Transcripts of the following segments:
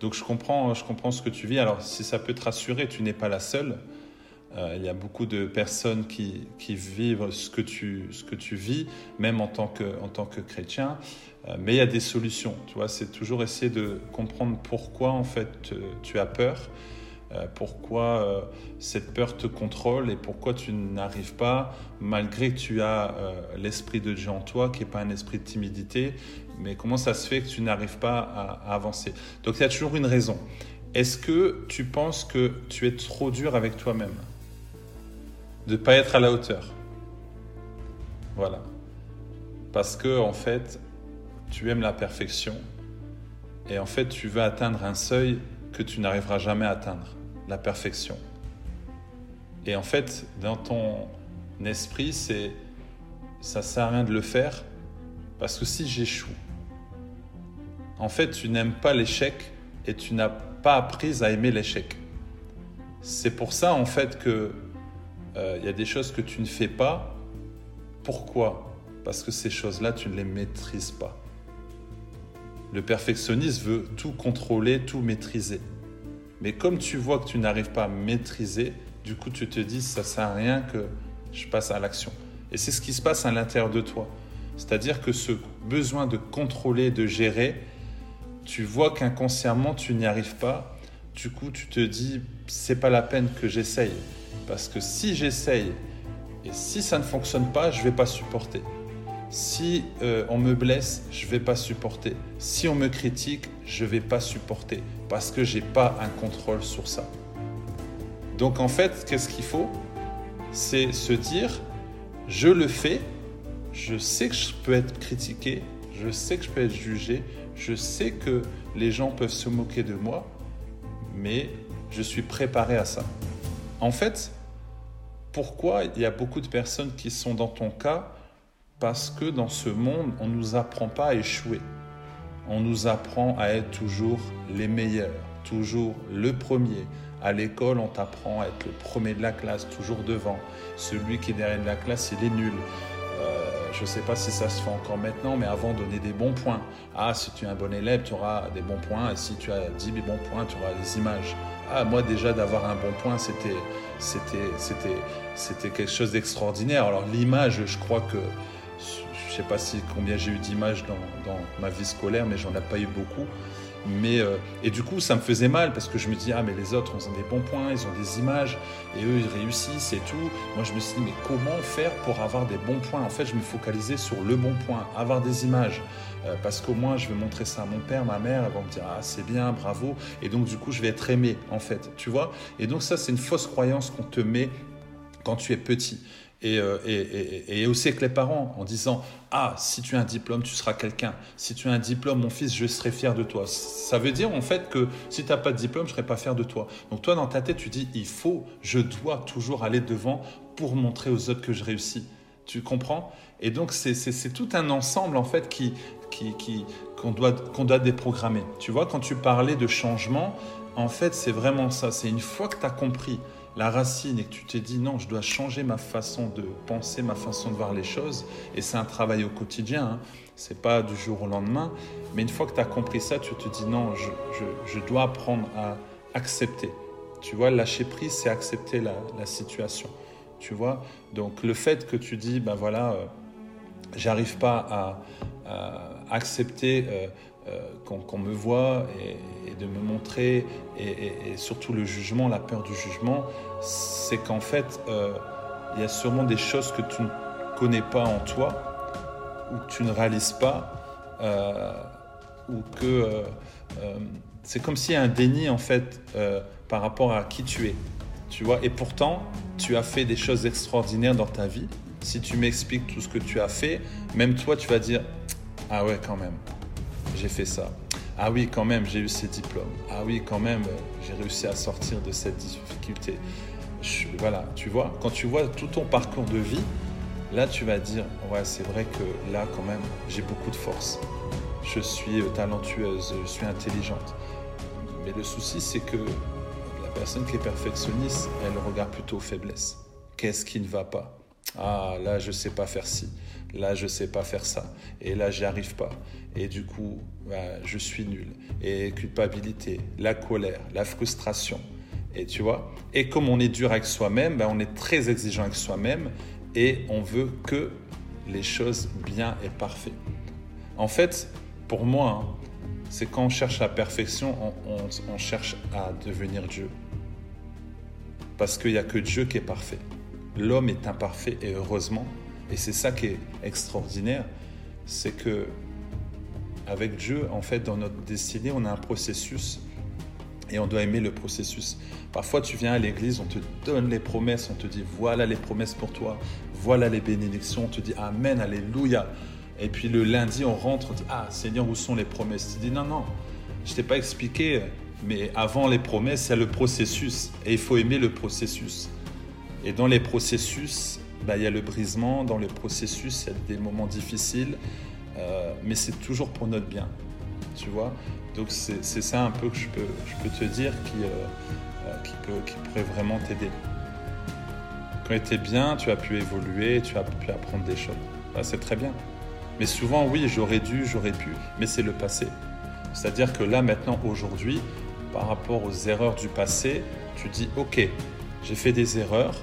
Donc je comprends, je comprends ce que tu vis. Alors si ça peut te rassurer, tu n'es pas la seule. Euh, il y a beaucoup de personnes qui, vivent ce que, tu, vis, même en tant que, en tant que chrétien. Euh, mais il y a des solutions. Tu vois, c'est toujours essayer de comprendre pourquoi en fait tu as peur, euh, pourquoi cette peur te contrôle et pourquoi tu n'arrives pas, malgré que tu as l'esprit de Dieu en toi, qui n'est pas un esprit de timidité, mais comment ça se fait que tu n'arrives pas à, avancer? Donc il y a toujours une raison. Est-ce que tu penses que tu es trop dur avec toi-même? De ne pas être à la hauteur? Voilà. Parce que, en fait, tu aimes la perfection et en fait, tu veux atteindre un seuil que tu n'arriveras jamais à atteindre, la perfection. Et en fait, dans ton esprit, c'est ça sert à rien de le faire parce que si j'échoue, en fait, tu n'aimes pas l'échec et tu n'as pas appris à aimer l'échec. C'est pour ça, en fait, que il euh, y a des choses que tu ne fais pas. Pourquoi? Parce que ces choses-là, tu ne les maîtrises pas. Le perfectionniste veut tout contrôler, tout maîtriser. Mais comme tu vois que tu n'arrives pas à maîtriser, du coup tu te dis ça sert à rien que je passe à l'action. Et c'est ce qui se passe à l'intérieur de toi. C'est-à-dire que ce besoin de contrôler, de gérer, tu vois qu'inconsciemment tu n'y arrives pas. Du coup, tu te dis c'est pas la peine que j'essaye. Parce que si j'essaye et si ça ne fonctionne pas, je vais pas supporter. Si euh, on me blesse, je vais pas supporter. Si on me critique, je vais pas supporter. Parce que je n'ai pas un contrôle sur ça. Donc en fait, qu'est-ce qu'il faut? C'est se dire, je le fais, je sais que je peux être critiqué, je sais que je peux être jugé, je sais que les gens peuvent se moquer de moi, mais je suis préparé à ça. En fait, pourquoi il y a beaucoup de personnes qui sont dans ton cas? Parce que dans ce monde, on ne nous apprend pas à échouer. On nous apprend à être toujours les meilleurs, toujours le premier. À l'école, on t'apprend à être le premier de la classe, toujours devant. Celui qui est derrière de la classe, il est nul. Euh, je ne sais pas si ça se fait encore maintenant, mais avant, donner des bons points. Ah, si tu es un bon élève, tu auras des bons points. Et si tu as 10 bons points, tu auras des images. Ah, moi déjà d'avoir un bon point, c'était, c'était, quelque chose d'extraordinaire. Alors l'image, je crois que, sais pas combien j'ai eu d'images dans, dans, ma vie scolaire, mais j'en ai pas eu beaucoup. Mais, euh, et du coup, ça me faisait mal parce que je me dis, ah, mais les autres, ils ont des bons points, ils ont des images, et eux, ils réussissent et tout. Moi, je me suis dit, mais comment faire pour avoir des bons points? En fait, je me focalisais sur le bon point, avoir des images. Euh, parce qu'au moins, je vais montrer ça à mon père, ma mère, elles vont me dire, ah, c'est bien, bravo. Et donc, du coup, je vais être aimé, en fait, tu vois Et donc, ça, c'est une fausse croyance qu'on te met quand tu es petit. Euh, et, aussi avec les parents en disant Ah, si tu as un diplôme, tu seras quelqu'un. Si tu as un diplôme, mon fils, je serai fier de toi. Ça veut dire en fait que si tu n'as pas de diplôme, je ne serai pas fier de toi. Donc toi, dans ta tête, tu dis Il faut, je dois toujours aller devant pour montrer aux autres que je réussis. Tu comprends? Et donc, c'est tout un ensemble en fait qui, qui, qu'on doit, qu'on doit déprogrammer. Tu vois, quand tu parlais de changement, en fait, c'est vraiment ça. C'est une fois que tu as compris la racine et que tu t'es dit non, je dois changer ma façon de penser, ma façon de voir les choses, et c'est un travail au quotidien, hein. c'est pas du jour au lendemain, mais une fois que tu as compris ça, tu te dis non, je, dois apprendre à accepter. Tu vois, lâcher prise, c'est accepter la, situation. Tu vois, donc le fait que tu dis, ben voilà, euh, j'arrive pas à, accepter. Euh, euh, qu'on me voit et, de me montrer, et, surtout le jugement, la peur du jugement, c'est qu'en fait, euh, il y a sûrement des choses que tu ne connais pas en toi, ou que tu ne réalises pas, euh, ou que c'est comme s'il y a un déni en fait par rapport à qui tu es. Tu vois, et pourtant, tu as fait des choses extraordinaires dans ta vie. Si tu m'expliques tout ce que tu as fait, même toi, tu vas dire Ah ouais, quand même j'ai fait ça. Ah oui, quand même, j'ai eu ces diplômes. Ah oui, quand même, j'ai réussi à sortir de cette difficulté. voilà, tu vois, quand tu vois tout ton parcours de vie, là, tu vas dire, ouais, c'est vrai que là, quand même, j'ai beaucoup de force. Je suis euh, talentueuse, je suis intelligente. Mais le souci, c'est que la personne qui est perfectionniste, elle regarde plutôt aux faiblesses. Qu'est-ce qui ne va pas? Ah, là, je sais pas faire ci. Là, je sais pas faire ça. Et là, j'y arrive pas. Et du coup, bah, je suis nul. Et culpabilité, la colère, la frustration. Et tu vois Et comme on est dur avec soi-même, bah, on est très exigeant avec soi-même et on veut que les choses bien et parfaites. En fait, pour moi, hein, c'est quand on cherche la perfection, on, cherche à devenir Dieu. Parce qu'il n'y a que Dieu qui est parfait. L'homme est imparfait et heureusement. Et c'est ça qui est extraordinaire, c'est que avec Dieu, en fait, dans notre destinée, on a un processus et on doit aimer le processus. Parfois, tu viens à l'église, on te donne les promesses, on te dit voilà les promesses pour toi, voilà les bénédictions, on te dit Amen, Alléluia. Et puis le lundi, on rentre, on dit Ah Seigneur, où sont les promesses? Tu dis Non, non, je t'ai pas expliqué, mais avant les promesses, il y a le processus. Et il faut aimer le processus. Et dans les processus, bah, il y a le brisement, dans le processus, il y a des moments difficiles, euh, mais c'est toujours pour notre bien. Tu vois Donc c'est ça un peu que je peux, te dire qui, euh, euh, qui pourrait vraiment t'aider. Quand tu es bien, tu as pu évoluer, tu as pu apprendre des choses. Bah, c'est très bien. Mais souvent, oui, j'aurais dû, j'aurais pu, mais c'est le passé. C'est-à-dire que là, maintenant, aujourd'hui, par rapport aux erreurs du passé, tu dis, ok, j'ai fait des erreurs,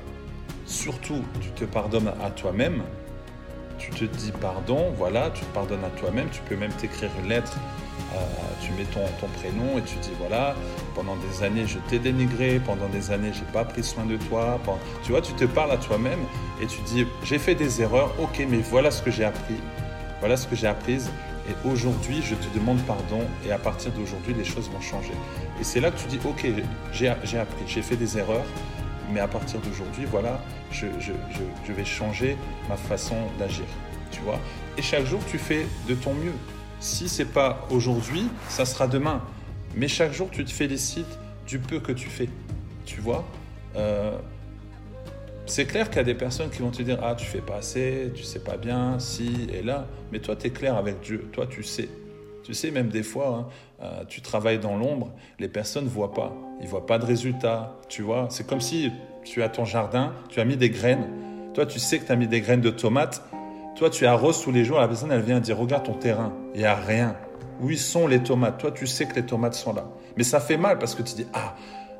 surtout, tu te pardonnes à toi-même, tu te dis pardon, voilà, tu te pardonnes à toi-même, tu peux même t'écrire une lettre, euh, tu mets ton, prénom et tu dis voilà, pendant des années je t'ai dénigré, pendant des années j'ai pas pris soin de toi, tu vois, tu te parles à toi-même et tu dis j'ai fait des erreurs, ok, mais voilà ce que j'ai appris, voilà ce que j'ai appris. Et aujourd'hui, je te demande pardon. Et à partir d'aujourd'hui, les choses vont changer. Et c'est là que tu dis, OK, j'ai appris, j'ai fait des erreurs. Mais à partir d'aujourd'hui, voilà, je, vais changer ma façon d'agir. Tu vois Et chaque jour, tu fais de ton mieux. Si c'est pas aujourd'hui, ça sera demain. Mais chaque jour, tu te félicites du peu que tu fais. Tu vois euh, c'est clair qu'il y a des personnes qui vont te dire Ah, tu fais pas assez, tu sais pas bien, si et là. Mais toi, tu es clair avec Dieu. Toi, tu sais. Tu sais, même des fois, hein, euh, tu travailles dans l'ombre, les personnes ne voient pas. Ils voient pas de résultats. Tu vois, c'est comme si tu as ton jardin, tu as mis des graines. Toi, tu sais que tu as mis des graines de tomates. Toi, tu arroses tous les jours. La personne, elle vient dire Regarde ton terrain, il n'y a rien. Où sont les tomates? Toi, tu sais que les tomates sont là. Mais ça fait mal parce que tu dis Ah,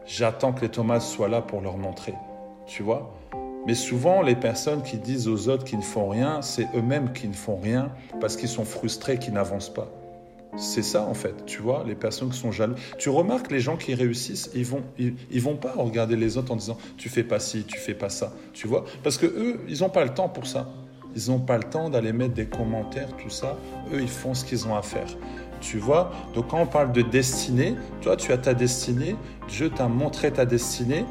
j'attends que les tomates soient là pour leur montrer. Tu vois? Mais souvent, les personnes qui disent aux autres qu'ils ne font rien, c'est eux-mêmes qui ne font rien parce qu'ils sont frustrés, qu'ils n'avancent pas. C'est ça en fait, tu vois, les personnes qui sont jaloux. Tu remarques les gens qui réussissent, ils vont, ils, vont pas regarder les autres en disant tu fais pas ci, tu fais pas ça, tu vois, parce que eux, ils n'ont pas le temps pour ça. Ils n'ont pas le temps d'aller mettre des commentaires, tout ça. Eux, ils font ce qu'ils ont à faire. Tu vois? Donc quand on parle de destinée, toi, tu as ta destinée, Dieu t'a montré ta destinée,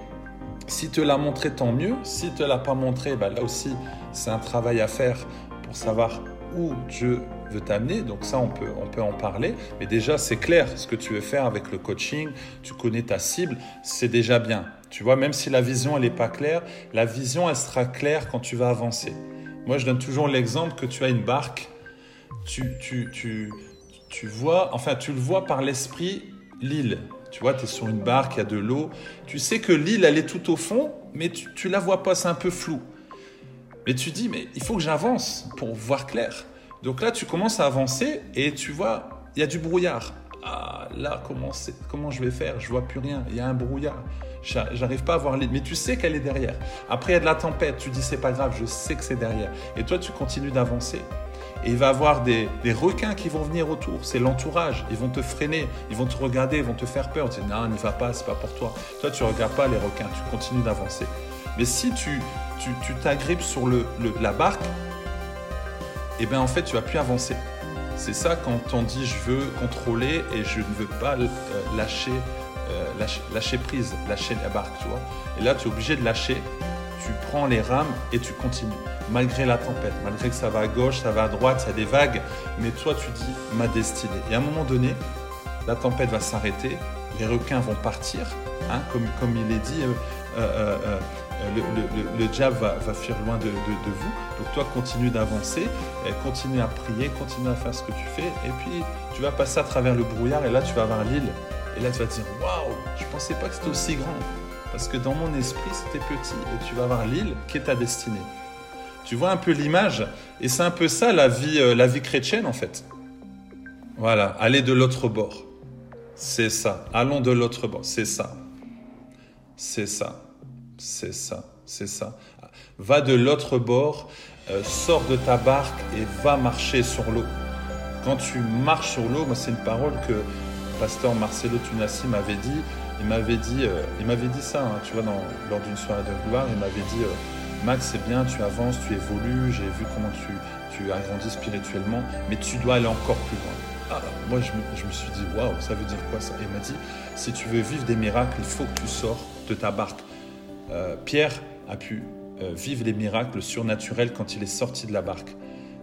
si te l'a montré, tant mieux. Si te l'a pas montré, bah, là aussi, c'est un travail à faire pour savoir où Dieu t'amener. Donc ça, on peut, on peut en parler. Mais déjà, c'est clair ce que tu veux faire avec le coaching. Tu connais ta cible, c'est déjà bien. Tu vois, même si la vision, elle n'est pas claire, la vision, elle sera claire quand tu vas avancer. Moi, je donne toujours l'exemple que tu as une barque. Tu, tu, tu, tu vois, enfin, tu le vois par l'esprit, l'île. Tu vois, tu es sur une barque, il y a de l'eau. Tu sais que l'île, elle est tout au fond, mais tu ne la vois pas, c'est un peu flou. Mais tu dis, mais il faut que j'avance pour voir clair. Donc là, tu commences à avancer et tu vois, il y a du brouillard. Ah, là, comment, comment je vais faire? Je vois plus rien. Il y a un brouillard. J'arrive pas à voir l'île, mais tu sais qu'elle est derrière. Après, il y a de la tempête. Tu dis, c'est pas grave, je sais que c'est derrière. Et toi, tu continues d'avancer. Et il va y avoir des, requins qui vont venir autour. C'est l'entourage. Ils vont te freiner, ils vont te regarder, ils vont te faire peur. Tu dis non, n'y va pas, c'est pas pour toi. Toi, tu regardes pas les requins, tu continues d'avancer. Mais si tu tu t'agrippes sur le, la barque, et eh bien en fait, tu vas plus avancer. C'est ça quand on dit je veux contrôler et je ne veux pas euh, lâcher, euh, lâcher, prise, lâcher la barque, tu vois. Et là, tu es obligé de lâcher tu prends les rames et tu continues, malgré la tempête, malgré que ça va à gauche, ça va à droite, il y a des vagues, mais toi tu dis ma destinée. Et à un moment donné, la tempête va s'arrêter, les requins vont partir, hein, comme, il est dit, euh, le, diable va, fuir loin de, vous. Donc toi, continue d'avancer, continue à prier, continue à faire ce que tu fais, et puis tu vas passer à travers le brouillard, et là tu vas voir l'île, et là tu vas te dire, waouh, je pensais pas que c'était aussi grand. Parce que dans mon esprit, c'était petit. Et tu vas voir l'île qui est ta destinée. Tu vois un peu l'image Et c'est un peu ça la vie, euh, la vie chrétienne en fait. Voilà, aller de l'autre bord. C'est ça. Allons de l'autre bord. C'est ça. C'est ça. C'est ça. C'est ça. Va de l'autre bord, euh, sors de ta barque et va marcher sur l'eau. Quand tu marches sur l'eau, c'est une parole que pasteur Marcelo Tunassi m'avait dit. Il m'avait dit, euh, il m'avait dit ça, hein, tu vois, dans, lors d'une soirée de gloire, il m'avait dit, euh, Max, c'est bien, tu avances, tu évolues, j'ai vu comment tu, tu as spirituellement, mais tu dois aller encore plus loin. Alors, moi, je me, je me suis dit, waouh, ça veut dire quoi ça? Il m'a dit, si tu veux vivre des miracles, il faut que tu sors de ta barque. Euh, Pierre a pu vivre les miracles surnaturels quand il est sorti de la barque.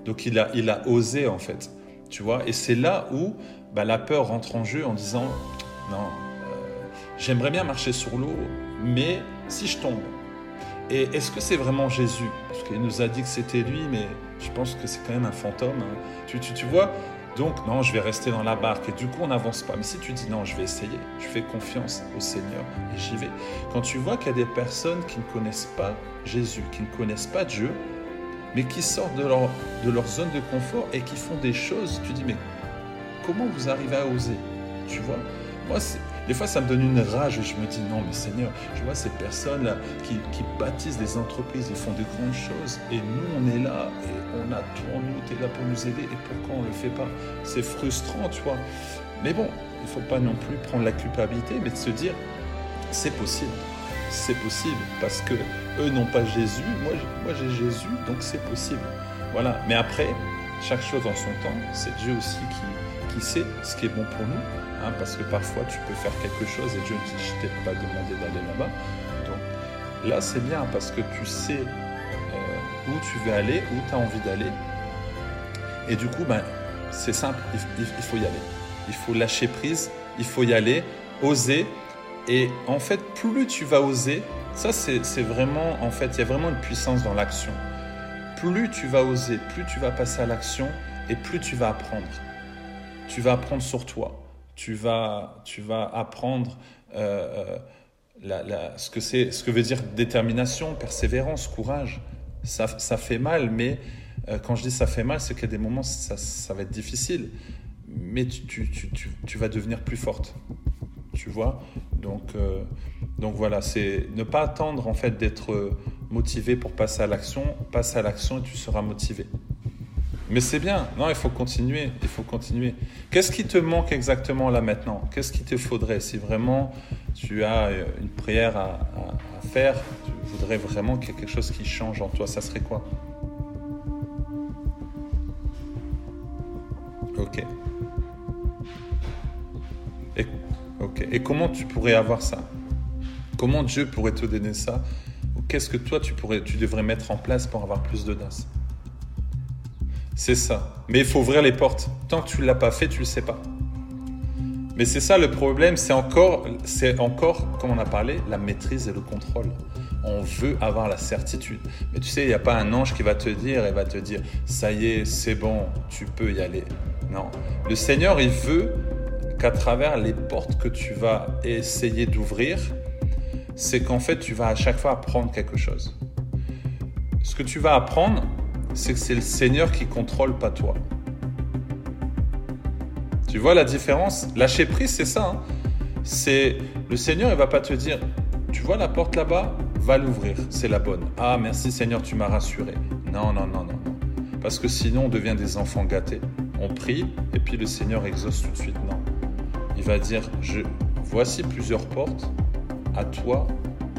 Donc, il a, il a osé, en fait. Tu vois? Et c'est là où bah, la peur rentre en jeu en disant non, euh, j'aimerais bien marcher sur l'eau, mais si je tombe. Et est-ce que c'est vraiment Jésus Parce qu'il nous a dit que c'était lui, mais je pense que c'est quand même un fantôme. Hein. Tu, tu, tu vois donc, non, je vais rester dans la barque. Et du coup, on n'avance pas. Mais si tu dis non, je vais essayer, je fais confiance au Seigneur et j'y vais. Quand tu vois qu'il y a des personnes qui ne connaissent pas Jésus, qui ne connaissent pas Dieu, mais qui sortent de leur, de leur zone de confort et qui font des choses, tu dis, mais comment vous arrivez à oser? Tu vois? Moi, des fois, ça me donne une rage je me dis, non, mais Seigneur, je vois ces personnes-là qui, qui, bâtissent des entreprises, ils font de grandes choses et nous, on est là et on a tout en nous, tu es là pour nous aider et pourquoi on ne le fait pas? C'est frustrant, tu vois. Mais bon, il ne faut pas non plus prendre la culpabilité, mais de se dire, c'est possible c'est possible parce que eux n'ont pas Jésus, moi, j'ai Jésus, donc c'est possible. Voilà. Mais après, chaque chose en son temps, c'est Dieu aussi qui sait ce qui est bon pour nous, hein, parce que parfois tu peux faire quelque chose et Dieu ne je t'ai pas demandé d'aller là-bas. Donc là c'est bien parce que tu sais euh, où tu veux aller, où tu as envie d'aller. Et du coup, ben, c'est simple, il faut y aller. Il faut lâcher prise, il faut y aller, oser, et en fait, plus tu vas oser, ça c'est vraiment, en fait, il y a vraiment une puissance dans l'action. Plus tu vas oser, plus tu vas passer à l'action et plus tu vas apprendre. Tu vas apprendre sur toi. Tu vas, tu vas apprendre euh, euh, ce, que ce que veut dire détermination, persévérance, courage. Ça, ça fait mal, mais euh, quand je dis ça fait mal, c'est qu'à des moments, ça, va être difficile. Mais tu, tu, tu, tu vas devenir plus forte tu vois? Donc, donc voilà, c'est ne pas attendre en fait d'être motivé pour passer à l'action. Passe à l'action et tu seras motivé. Mais c'est bien, non, il faut continuer, il faut continuer. Qu'est-ce qui te manque exactement là maintenant? Qu'est-ce qui te faudrait? Si vraiment tu as euh, une prière à, faire, tu voudrais vraiment qu'il y ait quelque chose qui change en toi, ça serait quoi? Ok. Et comment tu pourrais avoir ça? Comment Dieu pourrait te donner ça? Qu'est-ce que toi tu, pourrais, tu devrais mettre en place pour avoir plus d'audace? C'est ça. Mais il faut ouvrir les portes. Tant que tu ne l'as pas fait, tu ne le sais pas. Mais c'est ça le problème, c'est encore, c'est encore, comme on a parlé, la maîtrise et le contrôle. On veut avoir la certitude. Mais tu sais, il n'y a pas un ange qui va te dire et va te dire, ça y est, c'est bon, tu peux y aller. Non. Le Seigneur, il veut qu'à travers les portes que tu vas essayer d'ouvrir, c'est qu'en fait, tu vas à chaque fois apprendre quelque chose. Ce que tu vas apprendre, c'est que c'est le Seigneur qui contrôle, pas toi. Tu vois la différence? Lâcher prise, c'est ça. Hein. c'est le Seigneur, il va pas te dire, tu vois la porte là-bas, va l'ouvrir, c'est la bonne. Ah merci Seigneur, tu m'as rassuré. Non, non, non, non, non. Parce que sinon, on devient des enfants gâtés. On prie et puis le Seigneur exauce tout de suite. Non il va dire, je, voici plusieurs portes, à toi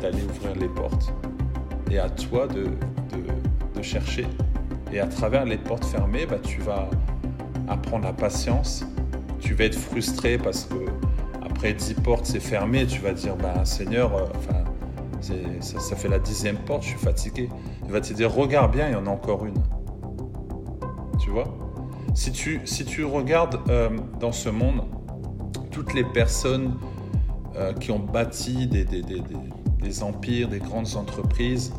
d'aller ouvrir les portes et à toi de, de, chercher. Et à travers les portes fermées, bah, tu vas apprendre la patience, tu vas être frustré parce que après dix portes c'est fermé, tu vas dire, bah, Seigneur, euh, ça, fait la dixième porte, je suis fatigué. Il va te dire, regarde bien, il y en a encore une. Tu vois? Si tu, si tu regardes euh, dans ce monde, toutes les personnes euh, qui ont bâti des, des, des, des, empires, des grandes entreprises,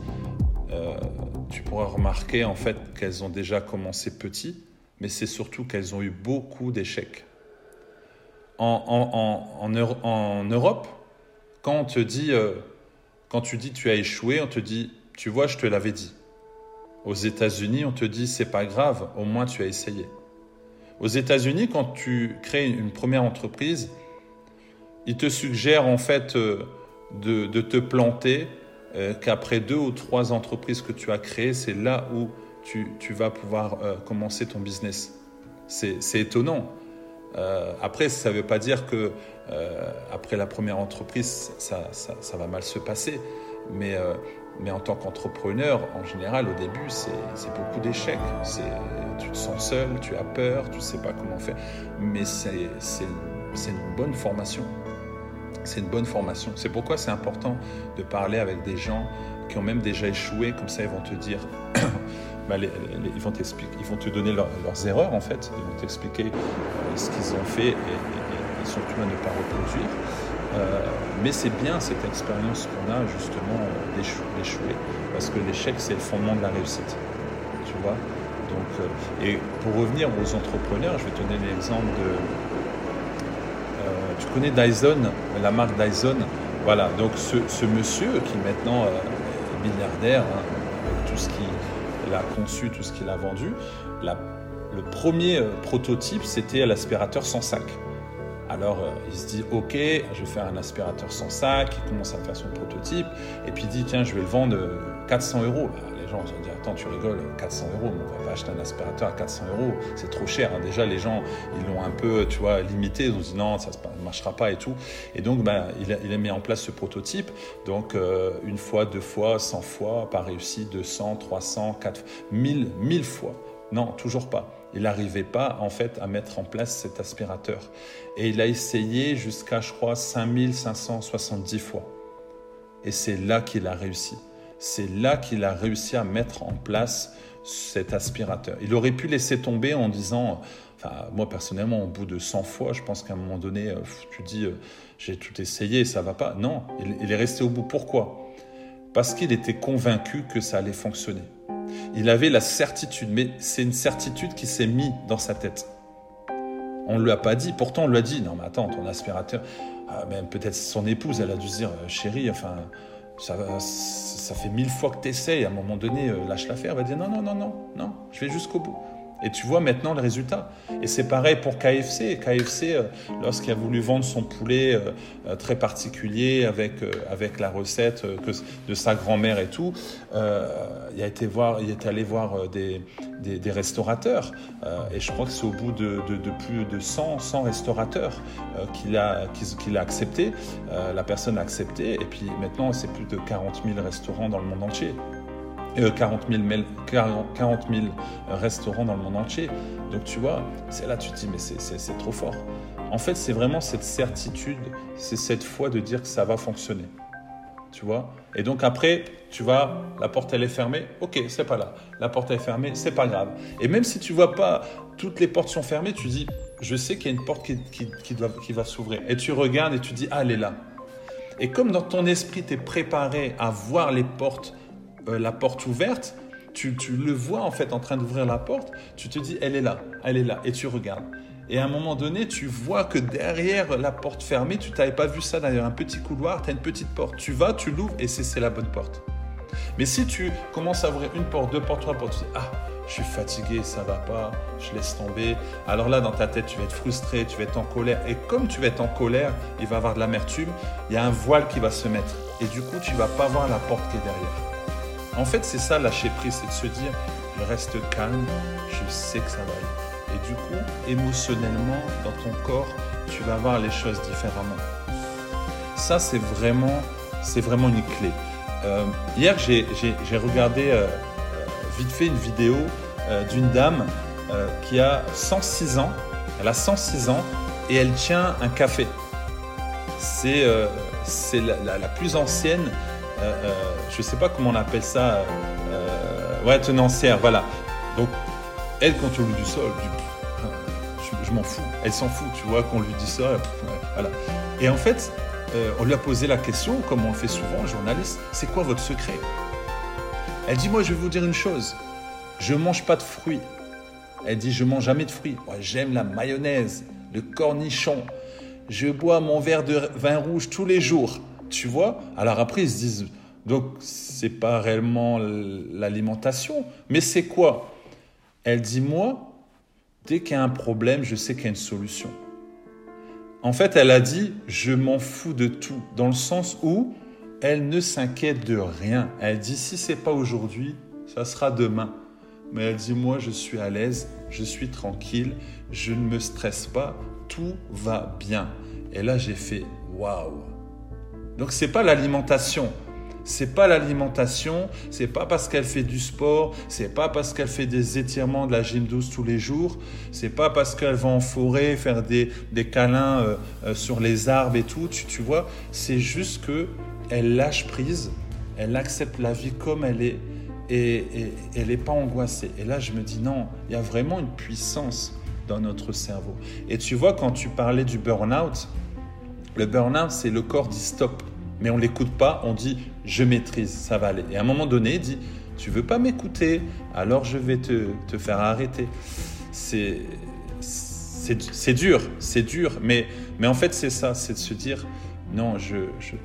tu pourras remarquer en fait qu'elles ont déjà commencé petit, mais c'est surtout qu'elles ont eu beaucoup d'échecs. En, Europe, quand on te dit, euh, quand tu dis tu as échoué, on te dit, tu vois, je te l'avais dit. Aux États-Unis, on te dit c'est pas grave, au moins tu as essayé. Aux États-Unis, quand tu crées une première entreprise, ils te suggèrent en fait euh, de, te planter, euh, qu'après deux ou trois entreprises que tu as créées, c'est là où tu, vas pouvoir euh, commencer ton business. C'est étonnant. après, ça ne veut pas dire que après la première entreprise, ça, ça, va mal se passer. Mais mais en tant qu'entrepreneur, en général, au début, c'est beaucoup d'échecs. Tu te sens seul, tu as peur, tu ne sais pas comment faire. Mais c'est une bonne formation. C'est une bonne formation. C'est pourquoi c'est important de parler avec des gens qui ont même déjà échoué. Comme ça, ils vont te dire, bah, ils vont ils vont te donner leurs erreurs en fait. Ils vont t'expliquer euh, ce qu'ils ont fait et, et, et, surtout à ne pas reproduire. Euh, mais c'est bien cette expérience qu'on a justement d'échouer, parce que l'échec c'est le fondement de la réussite. Tu vois? Donc, euh, Et pour revenir aux entrepreneurs, je vais donner l'exemple de. Euh, tu connais Dyson, la marque Dyson Voilà, donc ce, monsieur qui maintenant est milliardaire, hein, tout ce qu'il a conçu, tout ce qu'il a vendu, le premier prototype c'était l'aspirateur sans sac. Alors euh, il se dit ok, je vais faire un aspirateur sans sac, il commence à faire son prototype, et puis il dit tiens je vais le vendre 400 euh, euros. Bah, gens vont dire attends tu rigoles, 400 euros, on va pas acheter un aspirateur à 400 euros, c'est trop cher. Hein. Déjà les gens ils l'ont un peu tu vois limité, ils ont dit non ça ne marchera pas et tout. Et donc bah, il, a, mis en place ce prototype, donc euh, une fois, deux fois, 100 fois, pas réussi, 200, 300, 4, 1000, 1000 fois. Non, toujours pas il n'arrivait pas en fait à mettre en place cet aspirateur. Et il a essayé jusqu'à, je crois, 5570 fois. Et c'est là qu'il a réussi. C'est là qu'il a réussi à mettre en place cet aspirateur. Il aurait pu laisser tomber en disant, enfin moi personnellement, au bout de 100 fois, je pense qu'à un moment donné, euh, tu dis, euh, j'ai tout essayé, ça va pas. Non, il est resté au bout. Pourquoi? Parce qu'il était convaincu que ça allait fonctionner. Il avait la certitude, mais c'est une certitude qui s'est mise dans sa tête. On ne lui a pas dit, pourtant on lui a dit, non mais attends, ton aspirateur, ah, peut-être son épouse, elle a dû se dire, euh, chérie, enfin, ça, fait mille fois que tu essaies, à un moment donné, euh, lâche l'affaire, va dire, non, non, non, non, non, je vais jusqu'au bout. Et tu vois maintenant le résultat. Et c'est pareil pour KFC. KFC, euh, lorsqu'il a voulu vendre son poulet euh, très particulier avec, avec la recette de sa grand-mère et tout, il, a été voir, il est allé voir des, des, restaurateurs. et je crois que c'est au bout de, plus de 100, 100 restaurateurs qu'il a, qu'il a accepté. la personne a accepté. Et puis maintenant, c'est plus de 40 000 restaurants dans le monde entier. 40 000, 40 000 restaurants dans le monde entier. Donc tu vois, c'est là tu te dis, mais c'est trop fort. En fait, c'est vraiment cette certitude, c'est cette foi de dire que ça va fonctionner. Tu vois Et donc après, tu vas, la porte elle est fermée, ok, c'est pas là. La porte est fermée, c'est pas grave. Et même si tu vois pas, toutes les portes sont fermées, tu dis, je sais qu'il y a une porte qui, qui, doit, qui va s'ouvrir. Et tu regardes et tu dis, ah, elle est là. Et comme dans ton esprit, tu es préparé à voir les portes euh, la porte ouverte, tu, le vois en fait en train d'ouvrir la porte, tu te dis elle est là, elle est là, et tu regardes. Et à un moment donné, tu vois que derrière la porte fermée, tu t'avais pas vu ça d'ailleurs, un petit couloir, tu as une petite porte. Tu vas, tu l'ouvres et c'est la bonne porte. Mais si tu commences à ouvrir une porte, deux portes, trois portes, tu dis ah, je suis fatigué, ça va pas, je laisse tomber. Alors là, dans ta tête, tu vas être frustré, tu vas être en colère. Et comme tu vas être en colère, il va y avoir de l'amertume, il y a un voile qui va se mettre. Et du coup, tu vas pas voir la porte qui est derrière. En fait, c'est ça lâcher prise, c'est de se dire, reste calme, je sais que ça va aller. Et du coup, émotionnellement, dans ton corps, tu vas voir les choses différemment. Ça, c'est vraiment, c'est vraiment une clé. Euh, hier, j'ai regardé euh, euh, vite fait une vidéo d'une dame qui a 106 ans. Elle a 106 ans et elle tient un café. C'est la, plus ancienne je ne sais pas comment on appelle ça, ouais, tenancière, voilà. Donc, elle, quand on lui dit ça, je, m'en fous. Elle s'en fout, tu vois, qu'on lui dit ça. Et en fait, on lui a posé la question, comme on le fait souvent, journaliste, c'est quoi votre secret? Elle dit, moi, je vais vous dire une chose, je mange pas de fruits. Elle dit, je mange jamais de fruits. J'aime la mayonnaise, le cornichon. Je bois mon verre de vin rouge tous les jours. Tu vois Alors après, ils se disent Donc, c'est pas réellement l'alimentation. Mais c'est quoi? Elle dit, moi, dès qu'il y a un problème, je sais qu'il y a une solution. En fait, elle a dit, je m'en fous de tout, dans le sens où elle ne s'inquiète de rien. Elle dit, si c'est pas aujourd'hui, ça sera demain. Mais elle dit, moi, je suis à l'aise, je suis tranquille, je ne me stresse pas, tout va bien. Et là, j'ai fait, waouh. Donc, c'est pas l'alimentation. C'est pas l'alimentation, c'est pas parce qu'elle fait du sport, c'est pas parce qu'elle fait des étirements de la gym douce tous les jours, c'est pas parce qu'elle va en forêt faire des, des câlins euh, euh, sur les arbres et tout, tu, tu vois, c'est juste que elle lâche prise, elle accepte la vie comme elle est et, elle n'est pas angoissée. Et là, je me dis non, il y a vraiment une puissance dans notre cerveau. Et tu vois, quand tu parlais du burn-out, le burn-out, c'est le corps dit stop mais on l'écoute pas, on dit je maîtrise, ça va aller. Et à un moment donné, il dit tu veux pas m'écouter, alors je vais te, te faire arrêter. C'est dur, c'est dur, mais, mais en fait c'est ça, c'est de se dire non, je, je,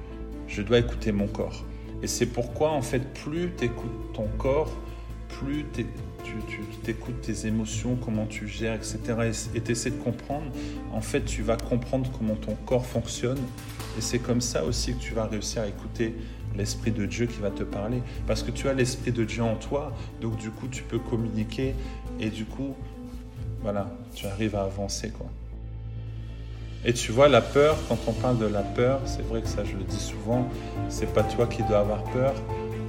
je dois écouter mon corps. Et c'est pourquoi en fait plus tu écoutes ton corps, plus tu écoutes tes émotions, comment tu gères, etc. Et tu essaies de comprendre, en fait tu vas comprendre comment ton corps fonctionne et c'est comme ça aussi que tu vas réussir à écouter l'Esprit de Dieu qui va te parler. Parce que tu as l'Esprit de Dieu en toi, donc du coup tu peux communiquer et du coup, voilà, tu arrives à avancer. quoi. Et tu vois, la peur, quand on parle de la peur, c'est vrai que ça je le dis souvent, c'est pas toi qui dois avoir peur,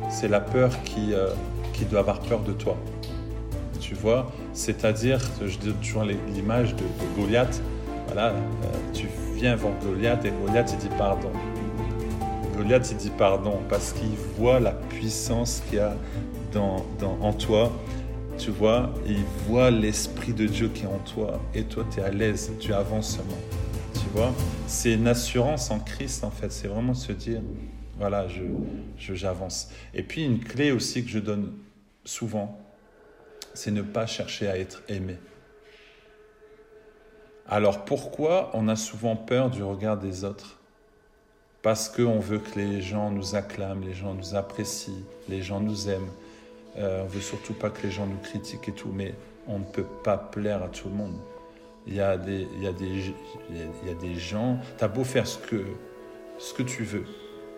c'est la peur qui, euh, doit avoir peur de toi. Tu vois, c'est-à-dire, je dis toujours l'image de, Goliath, voilà, euh, tu vient voir Goliath et Goliath il dit pardon. Goliath il dit pardon parce qu'il voit la puissance qu'il y a dans, en toi. Tu vois, il voit l'Esprit de Dieu qui est en toi et toi tu es à l'aise, tu avances. Tu vois, c'est une assurance en Christ en fait, c'est vraiment se dire voilà, je, j'avance. Et puis une clé aussi que je donne souvent, c'est ne pas chercher à être aimé. Alors pourquoi on a souvent peur du regard des autres? Parce qu'on veut que les gens nous acclament, les gens nous apprécient, les gens nous aiment. Euh, on veut surtout pas que les gens nous critiquent et tout, mais on ne peut pas plaire à tout le monde. Il y a des, il il y a des gens, tu as beau faire ce que, tu veux.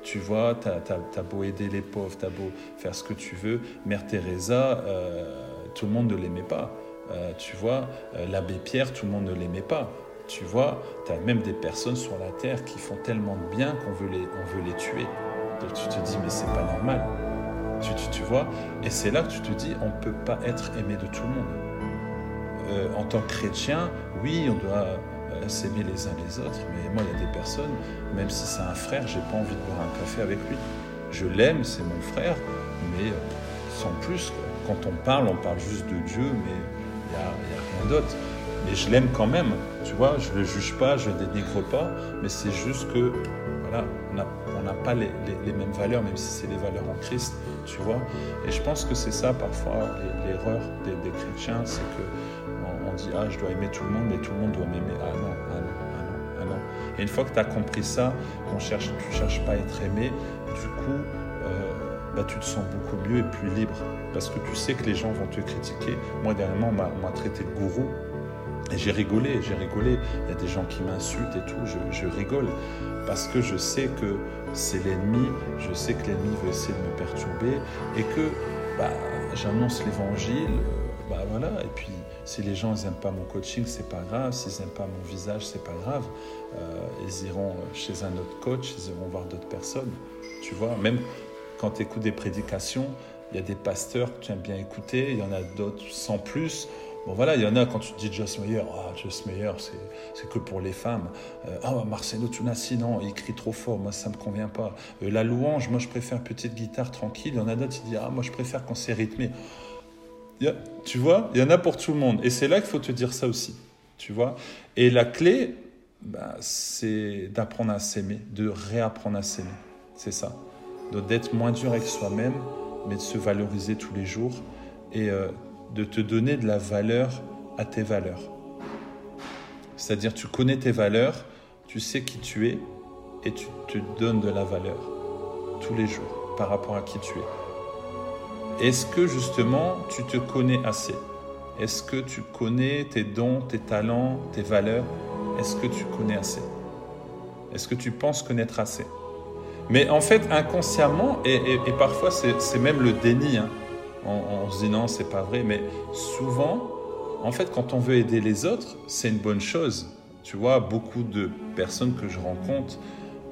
Tu vois, tu as, beau aider les pauvres, tu as beau faire ce que tu veux. Mère Teresa, euh, tout le monde ne l'aimait pas. Euh, tu vois, euh, l'abbé Pierre, tout le monde ne l'aimait pas. Tu vois, tu as même des personnes sur la terre qui font tellement de bien qu'on veut les, tuer. Donc tu te dis, mais c'est pas normal. Tu, tu, vois Et c'est là que tu te dis, on ne peut pas être aimé de tout le monde. Euh, en tant que chrétien, oui, on doit s'aimer les uns les autres, mais moi, il y a des personnes, même si c'est un frère, j'ai pas envie de boire un café avec lui. Je l'aime, c'est mon frère, mais sans plus. Quand on parle, on parle juste de Dieu, mais il n'y a, rien d'autre. Mais je l'aime quand même, tu vois, je ne le juge pas, je ne dénigre pas, mais c'est juste que, voilà, on n'a pas les, mêmes valeurs, même si c'est les valeurs en Christ, tu vois. Et je pense que c'est ça parfois l'erreur des, chrétiens, c'est que on, dit, ah, je dois aimer tout le monde, mais tout le monde doit m'aimer. Ah non, ah non, ah non, ah non. Et une fois que tu as compris ça, qu'on cherche, tu ne cherches pas à être aimé, du coup, bah, tu te sens beaucoup mieux et plus libre. Parce que tu sais que les gens vont te critiquer. Moi, dernièrement, on m'a traité de gourou. J'ai rigolé, j'ai rigolé. Il y a des gens qui m'insultent et tout, je, rigole. Parce que je sais que c'est l'ennemi, je sais que l'ennemi veut essayer de me perturber et que bah, j'annonce l'évangile. Bah voilà, et puis si les gens n'aiment pas mon coaching, c'est pas grave. S'ils n'aiment pas mon visage, c'est pas grave. Euh, ils iront chez un autre coach, ils iront voir d'autres personnes. Tu vois, même quand tu écoutes des prédications, il y a des pasteurs que tu aimes bien écouter, il y en a d'autres sans plus. Bon voilà, il y en a quand tu dis Joss Meyer, ah, Joss Meyer, c'est que pour les femmes. Euh, ah, Marcelo Tunassi, non, il crie trop fort, moi ça me convient pas. Euh, la louange, moi je préfère petite guitare tranquille. Il y en a d'autres qui disent, ah, moi je préfère quand c'est rythmé. tu vois, il y en a pour tout le monde. Et c'est là qu'il faut te dire ça aussi. Tu vois Et la clé, bah, c'est d'apprendre à s'aimer, de réapprendre à s'aimer. C'est ça d'être moins dur avec soi-même, mais de se valoriser tous les jours et euh, de te donner de la valeur à tes valeurs. C'est-à-dire tu connais tes valeurs, tu sais qui tu es et tu te donnes de la valeur tous les jours par rapport à qui tu es. Est-ce que justement tu te connais assez? Est-ce que tu connais tes dons, tes talents, tes valeurs? Est-ce que tu connais assez? Est-ce que tu penses connaître assez? Mais en fait, inconsciemment, et, parfois c'est même le déni, hein. On, se dit non, c'est pas vrai, mais souvent, en fait, quand on veut aider les autres, c'est une bonne chose. Tu vois, beaucoup de personnes que je rencontre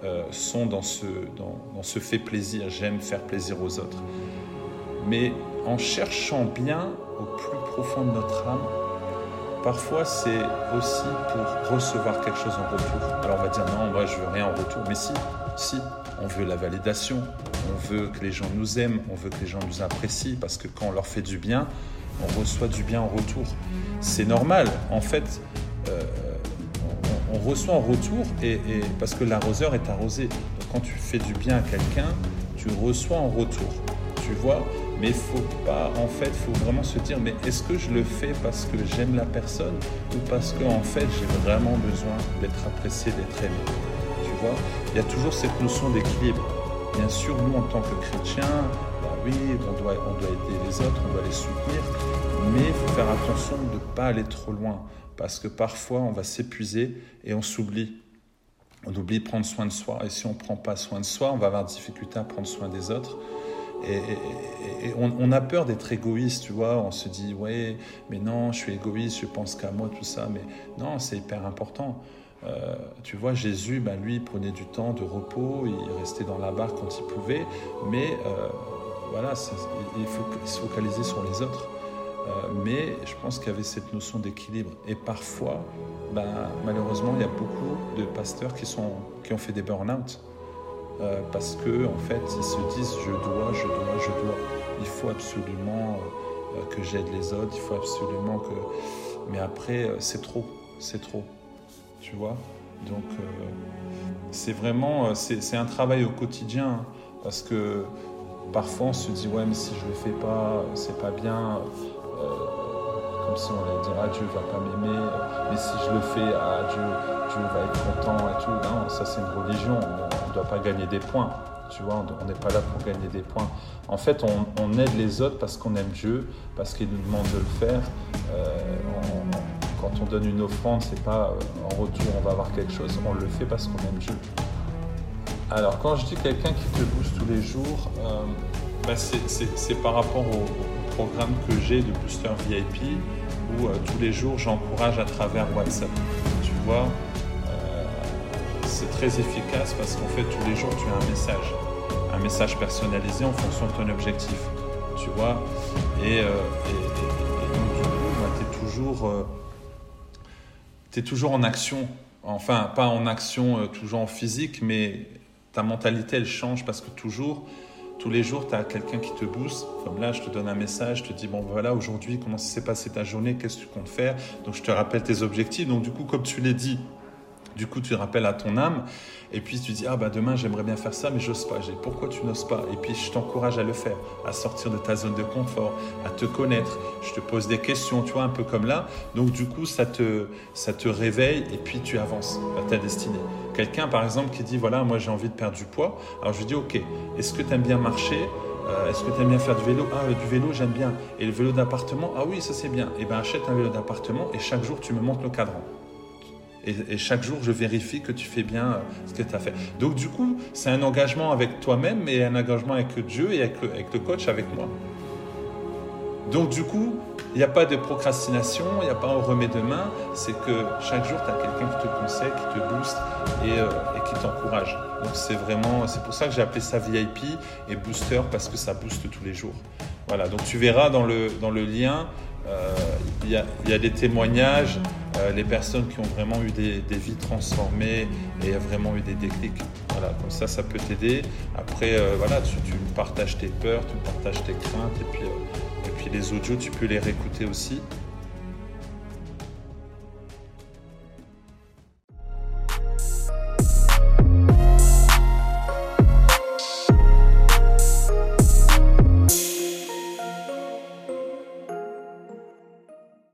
euh, sont dans ce, dans, ce fait plaisir. J'aime faire plaisir aux autres. Mais en cherchant bien au plus profond de notre âme, parfois c'est aussi pour recevoir quelque chose en retour. Alors on va dire non, moi je veux rien en retour. Mais si, si, on veut la validation, on veut que les gens nous aiment, on veut que les gens nous apprécient, parce que quand on leur fait du bien, on reçoit du bien en retour. C'est normal. En fait, euh, on, reçoit en retour et, parce que l'arroseur est arrosé. quand tu fais du bien à quelqu'un, tu reçois en retour. Tu vois mais faut pas, en fait, faut vraiment se dire, mais est-ce que je le fais parce que j'aime la personne ou parce que en fait j'ai vraiment besoin d'être apprécié, d'être aimé? Tu vois, il y a toujours cette notion d'équilibre. Bien sûr, nous en tant que chrétiens, oui, on doit, on doit aider les autres, on doit les soutenir, mais il faut faire attention de ne pas aller trop loin, parce que parfois on va s'épuiser et on s'oublie. On oublie de prendre soin de soi, et si on ne prend pas soin de soi, on va avoir difficulté à prendre soin des autres. Et, on, a peur d'être égoïste, tu vois. On se dit, ouais, mais non, je suis égoïste, je pense qu'à moi, tout ça. Mais non, c'est hyper important. Euh, tu vois, Jésus, ben, lui, prenait du temps de repos, il restait dans la barque quand il pouvait, mais euh, voilà, il faut se focaliser sur les autres. Euh, mais je pense qu'il y avait cette notion d'équilibre. Et parfois, ben, malheureusement, il y a beaucoup de pasteurs qui, sont, qui ont fait des burn-out. Euh, parce que en fait, ils se disent je dois, je dois, je dois. Il faut absolument euh, que j'aide les autres. Il faut absolument que. Mais après, c'est trop, c'est trop. Tu vois? Donc, c'est vraiment, c'est un travail au quotidien, hein, parce que parfois on se dit ouais mais si je le fais pas c'est pas bien euh, comme si on allait dire ah Dieu va pas m'aimer mais si je le fais ah Dieu Dieu va être content et tout non ça c'est une religion pas gagner des points tu vois on n'est pas là pour gagner des points. En fait on, aide les autres parce qu'on aime Dieu parce qu'il nous demande de le faire. Euh, quand on donne une offrande c'est pas euh, en retour on va avoir quelque chose. On le fait parce qu'on aime Dieu. Alors, quand je dis quelqu'un qui te booste tous les jours, euh, bah, c'est par rapport au, programme que j'ai de Booster VIP où tous les jours j'encourage à travers WhatsApp. Tu vois, c'est très efficace parce qu'en fait, tous les jours tu as un message, un message personnalisé en fonction de ton objectif. Tu vois, et, donc du coup, tu es toujours. es toujours en action, enfin pas en action toujours en physique, mais ta mentalité, elle change parce que toujours, tous les jours, tu as quelqu'un qui te booste. Comme là, je te donne un message, je te dis, bon voilà, aujourd'hui, comment s'est passé ta journée, qu'est-ce que tu comptes faire? Donc, je te rappelle tes objectifs. Donc, du coup, comme tu l'as dit, du coup, tu rappelles à ton âme, et puis tu dis ah bah demain j'aimerais bien faire ça, mais j'ose pas. J'ai pourquoi tu n'oses pas? Et puis je t'encourage à le faire, à sortir de ta zone de confort, à te connaître. Je te pose des questions, tu vois, un peu comme là. Donc du coup, ça te ça te réveille, et puis tu avances à ta destinée. Quelqu'un par exemple qui dit voilà moi j'ai envie de perdre du poids, alors je lui dis ok, est-ce que tu aimes bien marcher? Euh, Est-ce que tu aimes bien faire du vélo? Ah, du vélo, j'aime bien. Et le vélo d'appartement? Ah oui, ça c'est bien. Et eh bien, achète un vélo d'appartement et chaque jour, tu me montres le cadran. Et, chaque jour, je vérifie que tu fais bien euh, ce que tu as fait. Donc, du coup, c'est un engagement avec toi-même et un engagement avec Dieu et avec le, coach, avec moi. Donc, du coup, il n'y a pas de procrastination, il n'y a pas un remet de main. C'est que chaque jour, tu as quelqu'un qui te conseille, qui te booste et, euh, et qui t'encourage. Donc, c'est vraiment, c'est pour ça que j'ai appelé ça VIP et booster parce que ça booste tous les jours. Voilà, donc tu verras dans le, dans le lien, euh, il y, a, des témoignages, euh, les personnes qui ont vraiment eu des, vies transformées et vraiment eu des déclics. Voilà, comme ça, ça peut t'aider. Après, euh, tu, partages tes peurs, tu partages tes craintes et puis, et puis les audios, tu peux les réécouter aussi.